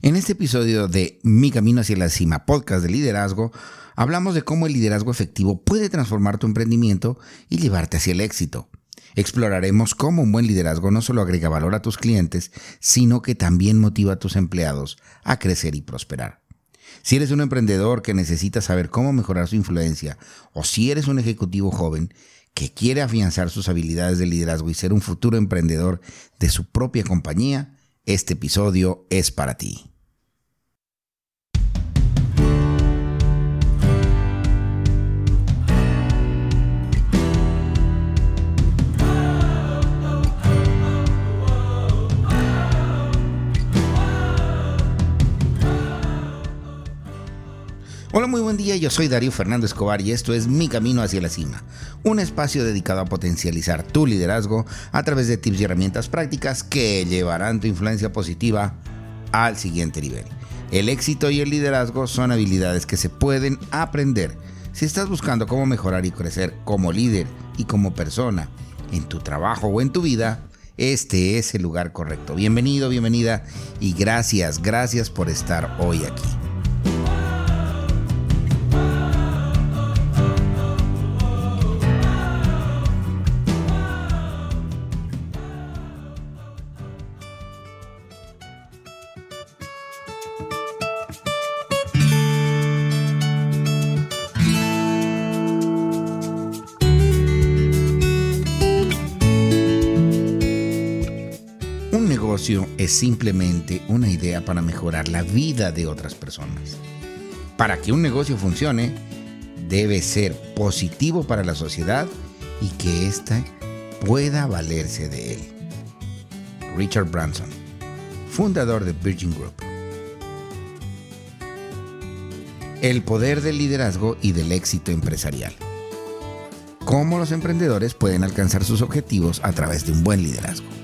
En este episodio de Mi Camino hacia la Cima, podcast de liderazgo, hablamos de cómo el liderazgo efectivo puede transformar tu emprendimiento y llevarte hacia el éxito. Exploraremos cómo un buen liderazgo no solo agrega valor a tus clientes, sino que también motiva a tus empleados a crecer y prosperar. Si eres un emprendedor que necesita saber cómo mejorar su influencia, o si eres un ejecutivo joven que quiere afianzar sus habilidades de liderazgo y ser un futuro emprendedor de su propia compañía, este episodio es para ti. Hola, muy buen día, yo soy Darío Fernando Escobar y esto es Mi Camino hacia la Cima, un espacio dedicado a potencializar tu liderazgo a través de tips y herramientas prácticas que llevarán tu influencia positiva al siguiente nivel. El éxito y el liderazgo son habilidades que se pueden aprender. Si estás buscando cómo mejorar y crecer como líder y como persona en tu trabajo o en tu vida, este es el lugar correcto. Bienvenido, bienvenida y gracias, gracias por estar hoy aquí. Es simplemente una idea para mejorar la vida de otras personas. Para que un negocio funcione, debe ser positivo para la sociedad y que ésta pueda valerse de él. Richard Branson, fundador de Virgin Group. El poder del liderazgo y del éxito empresarial. Cómo los emprendedores pueden alcanzar sus objetivos a través de un buen liderazgo.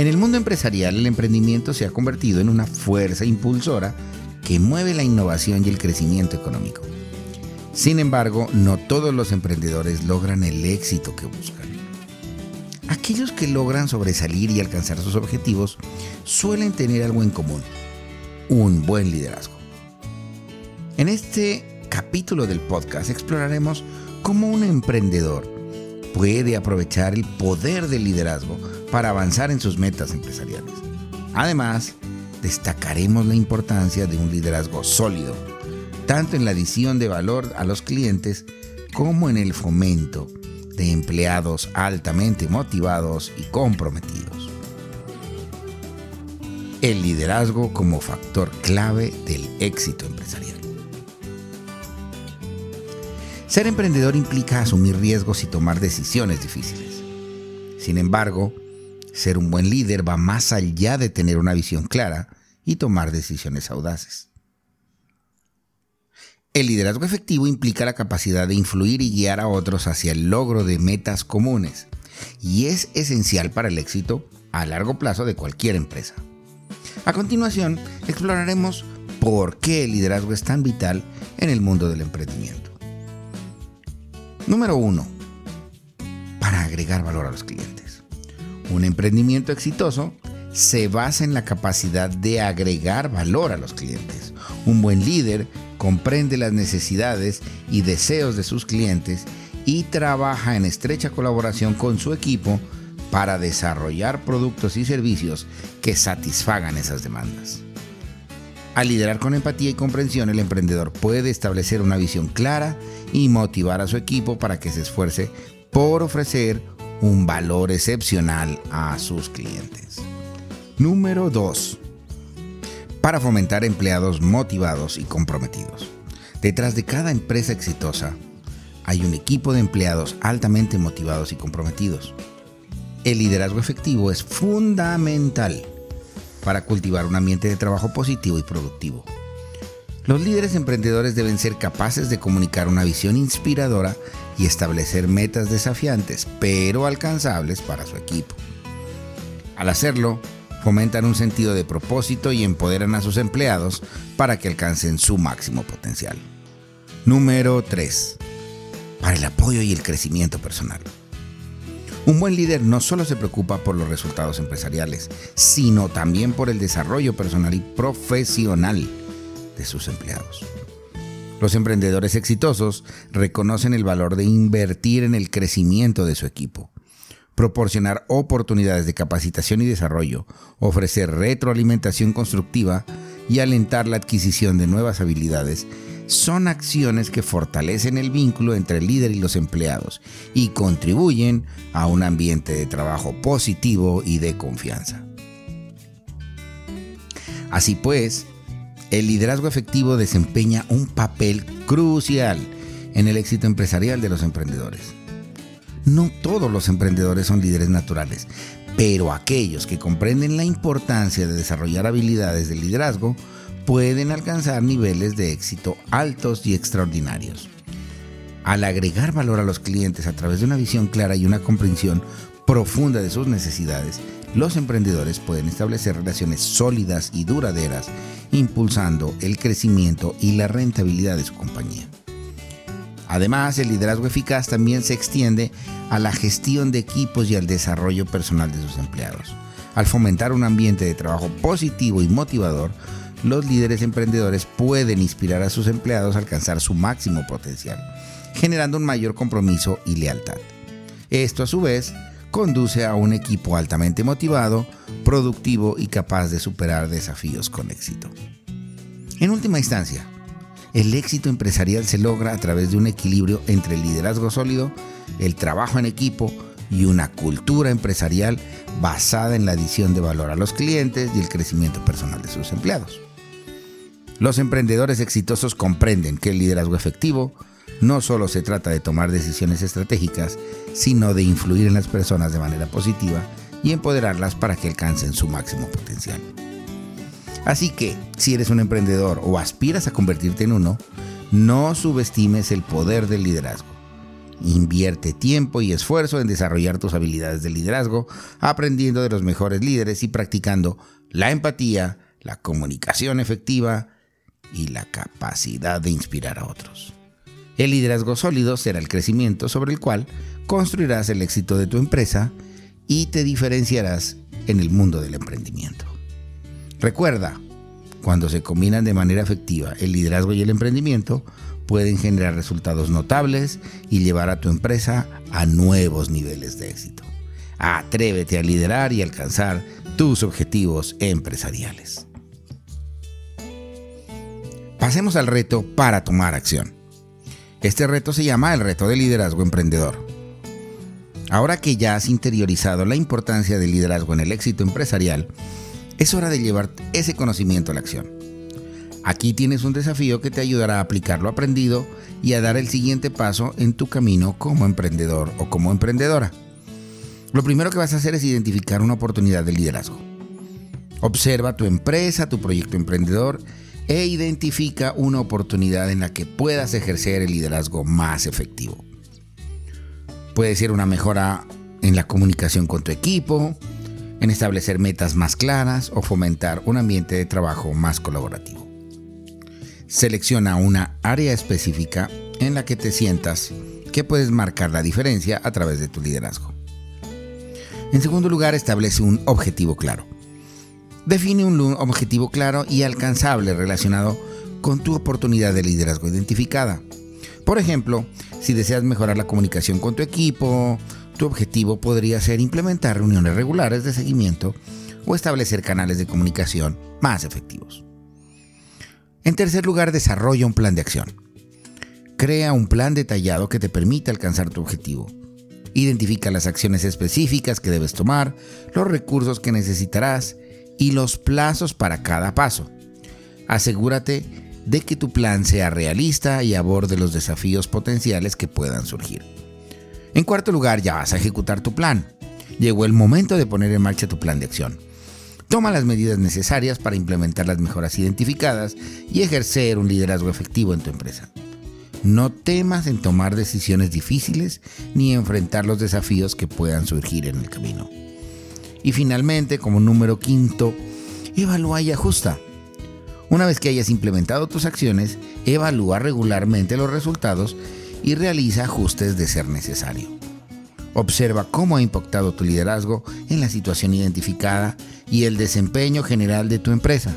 En el mundo empresarial, el emprendimiento se ha convertido en una fuerza impulsora que mueve la innovación y el crecimiento económico. Sin embargo, no todos los emprendedores logran el éxito que buscan. Aquellos que logran sobresalir y alcanzar sus objetivos suelen tener algo en común, un buen liderazgo. En este capítulo del podcast exploraremos cómo un emprendedor puede aprovechar el poder del liderazgo para avanzar en sus metas empresariales. Además, destacaremos la importancia de un liderazgo sólido, tanto en la adición de valor a los clientes como en el fomento de empleados altamente motivados y comprometidos. El liderazgo como factor clave del éxito empresarial. Ser emprendedor implica asumir riesgos y tomar decisiones difíciles. Sin embargo, ser un buen líder va más allá de tener una visión clara y tomar decisiones audaces. El liderazgo efectivo implica la capacidad de influir y guiar a otros hacia el logro de metas comunes y es esencial para el éxito a largo plazo de cualquier empresa. A continuación, exploraremos por qué el liderazgo es tan vital en el mundo del emprendimiento. Número 1. Para agregar valor a los clientes. Un emprendimiento exitoso se basa en la capacidad de agregar valor a los clientes. Un buen líder comprende las necesidades y deseos de sus clientes y trabaja en estrecha colaboración con su equipo para desarrollar productos y servicios que satisfagan esas demandas. Al liderar con empatía y comprensión, el emprendedor puede establecer una visión clara y motivar a su equipo para que se esfuerce por ofrecer un valor excepcional a sus clientes. Número 2. Para fomentar empleados motivados y comprometidos. Detrás de cada empresa exitosa hay un equipo de empleados altamente motivados y comprometidos. El liderazgo efectivo es fundamental para cultivar un ambiente de trabajo positivo y productivo. Los líderes emprendedores deben ser capaces de comunicar una visión inspiradora y establecer metas desafiantes, pero alcanzables para su equipo. Al hacerlo, fomentan un sentido de propósito y empoderan a sus empleados para que alcancen su máximo potencial. Número 3. Para el apoyo y el crecimiento personal. Un buen líder no solo se preocupa por los resultados empresariales, sino también por el desarrollo personal y profesional de sus empleados. Los emprendedores exitosos reconocen el valor de invertir en el crecimiento de su equipo, proporcionar oportunidades de capacitación y desarrollo, ofrecer retroalimentación constructiva y alentar la adquisición de nuevas habilidades son acciones que fortalecen el vínculo entre el líder y los empleados y contribuyen a un ambiente de trabajo positivo y de confianza. Así pues, el liderazgo efectivo desempeña un papel crucial en el éxito empresarial de los emprendedores. No todos los emprendedores son líderes naturales, pero aquellos que comprenden la importancia de desarrollar habilidades de liderazgo pueden alcanzar niveles de éxito altos y extraordinarios. Al agregar valor a los clientes a través de una visión clara y una comprensión profunda de sus necesidades, los emprendedores pueden establecer relaciones sólidas y duraderas, impulsando el crecimiento y la rentabilidad de su compañía. Además, el liderazgo eficaz también se extiende a la gestión de equipos y al desarrollo personal de sus empleados. Al fomentar un ambiente de trabajo positivo y motivador, los líderes emprendedores pueden inspirar a sus empleados a alcanzar su máximo potencial, generando un mayor compromiso y lealtad. Esto a su vez conduce a un equipo altamente motivado, productivo y capaz de superar desafíos con éxito. En última instancia, el éxito empresarial se logra a través de un equilibrio entre el liderazgo sólido, el trabajo en equipo y una cultura empresarial basada en la adición de valor a los clientes y el crecimiento personal de sus empleados. Los emprendedores exitosos comprenden que el liderazgo efectivo no solo se trata de tomar decisiones estratégicas, sino de influir en las personas de manera positiva y empoderarlas para que alcancen su máximo potencial. Así que, si eres un emprendedor o aspiras a convertirte en uno, no subestimes el poder del liderazgo. Invierte tiempo y esfuerzo en desarrollar tus habilidades de liderazgo, aprendiendo de los mejores líderes y practicando la empatía, la comunicación efectiva, y la capacidad de inspirar a otros. El liderazgo sólido será el crecimiento sobre el cual construirás el éxito de tu empresa y te diferenciarás en el mundo del emprendimiento. Recuerda, cuando se combinan de manera efectiva el liderazgo y el emprendimiento, pueden generar resultados notables y llevar a tu empresa a nuevos niveles de éxito. Atrévete a liderar y alcanzar tus objetivos empresariales. Pasemos al reto para tomar acción. Este reto se llama el reto de liderazgo emprendedor. Ahora que ya has interiorizado la importancia del liderazgo en el éxito empresarial, es hora de llevar ese conocimiento a la acción. Aquí tienes un desafío que te ayudará a aplicar lo aprendido y a dar el siguiente paso en tu camino como emprendedor o como emprendedora. Lo primero que vas a hacer es identificar una oportunidad de liderazgo. Observa tu empresa, tu proyecto emprendedor e identifica una oportunidad en la que puedas ejercer el liderazgo más efectivo. Puede ser una mejora en la comunicación con tu equipo, en establecer metas más claras o fomentar un ambiente de trabajo más colaborativo. Selecciona una área específica en la que te sientas que puedes marcar la diferencia a través de tu liderazgo. En segundo lugar, establece un objetivo claro. Define un objetivo claro y alcanzable relacionado con tu oportunidad de liderazgo identificada. Por ejemplo, si deseas mejorar la comunicación con tu equipo, tu objetivo podría ser implementar reuniones regulares de seguimiento o establecer canales de comunicación más efectivos. En tercer lugar, desarrolla un plan de acción. Crea un plan detallado que te permita alcanzar tu objetivo. Identifica las acciones específicas que debes tomar, los recursos que necesitarás y los plazos para cada paso. Asegúrate de que tu plan sea realista y aborde los desafíos potenciales que puedan surgir. En cuarto lugar, ya vas a ejecutar tu plan. Llegó el momento de poner en marcha tu plan de acción. Toma las medidas necesarias para implementar las mejoras identificadas y ejercer un liderazgo efectivo en tu empresa. No temas en tomar decisiones difíciles ni enfrentar los desafíos que puedan surgir en el camino. Y finalmente, como número quinto, evalúa y ajusta. Una vez que hayas implementado tus acciones, evalúa regularmente los resultados y realiza ajustes de ser necesario. Observa cómo ha impactado tu liderazgo en la situación identificada y el desempeño general de tu empresa.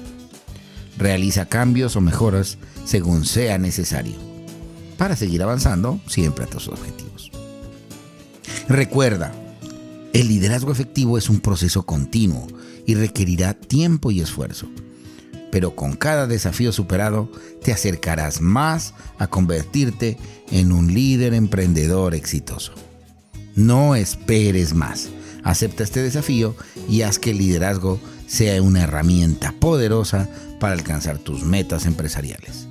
Realiza cambios o mejoras según sea necesario para seguir avanzando siempre a tus objetivos. Recuerda, el liderazgo efectivo es un proceso continuo y requerirá tiempo y esfuerzo. Pero con cada desafío superado te acercarás más a convertirte en un líder emprendedor exitoso. No esperes más. Acepta este desafío y haz que el liderazgo sea una herramienta poderosa para alcanzar tus metas empresariales.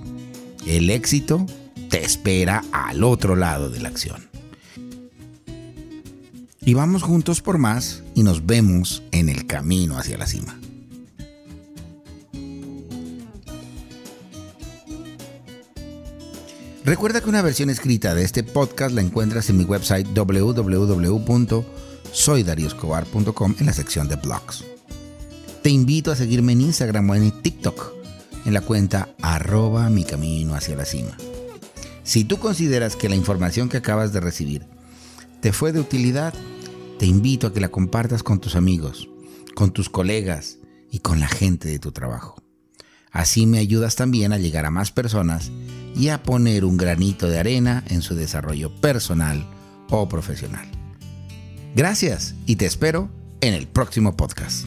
El éxito te espera al otro lado de la acción. Y vamos juntos por más y nos vemos en el camino hacia la cima. Recuerda que una versión escrita de este podcast la encuentras en mi website www.soydarioscobar.com en la sección de blogs. Te invito a seguirme en Instagram o en TikTok en la cuenta arroba mi camino hacia la cima. Si tú consideras que la información que acabas de recibir te fue de utilidad, te invito a que la compartas con tus amigos, con tus colegas y con la gente de tu trabajo. Así me ayudas también a llegar a más personas y a poner un granito de arena en su desarrollo personal o profesional. Gracias y te espero en el próximo podcast.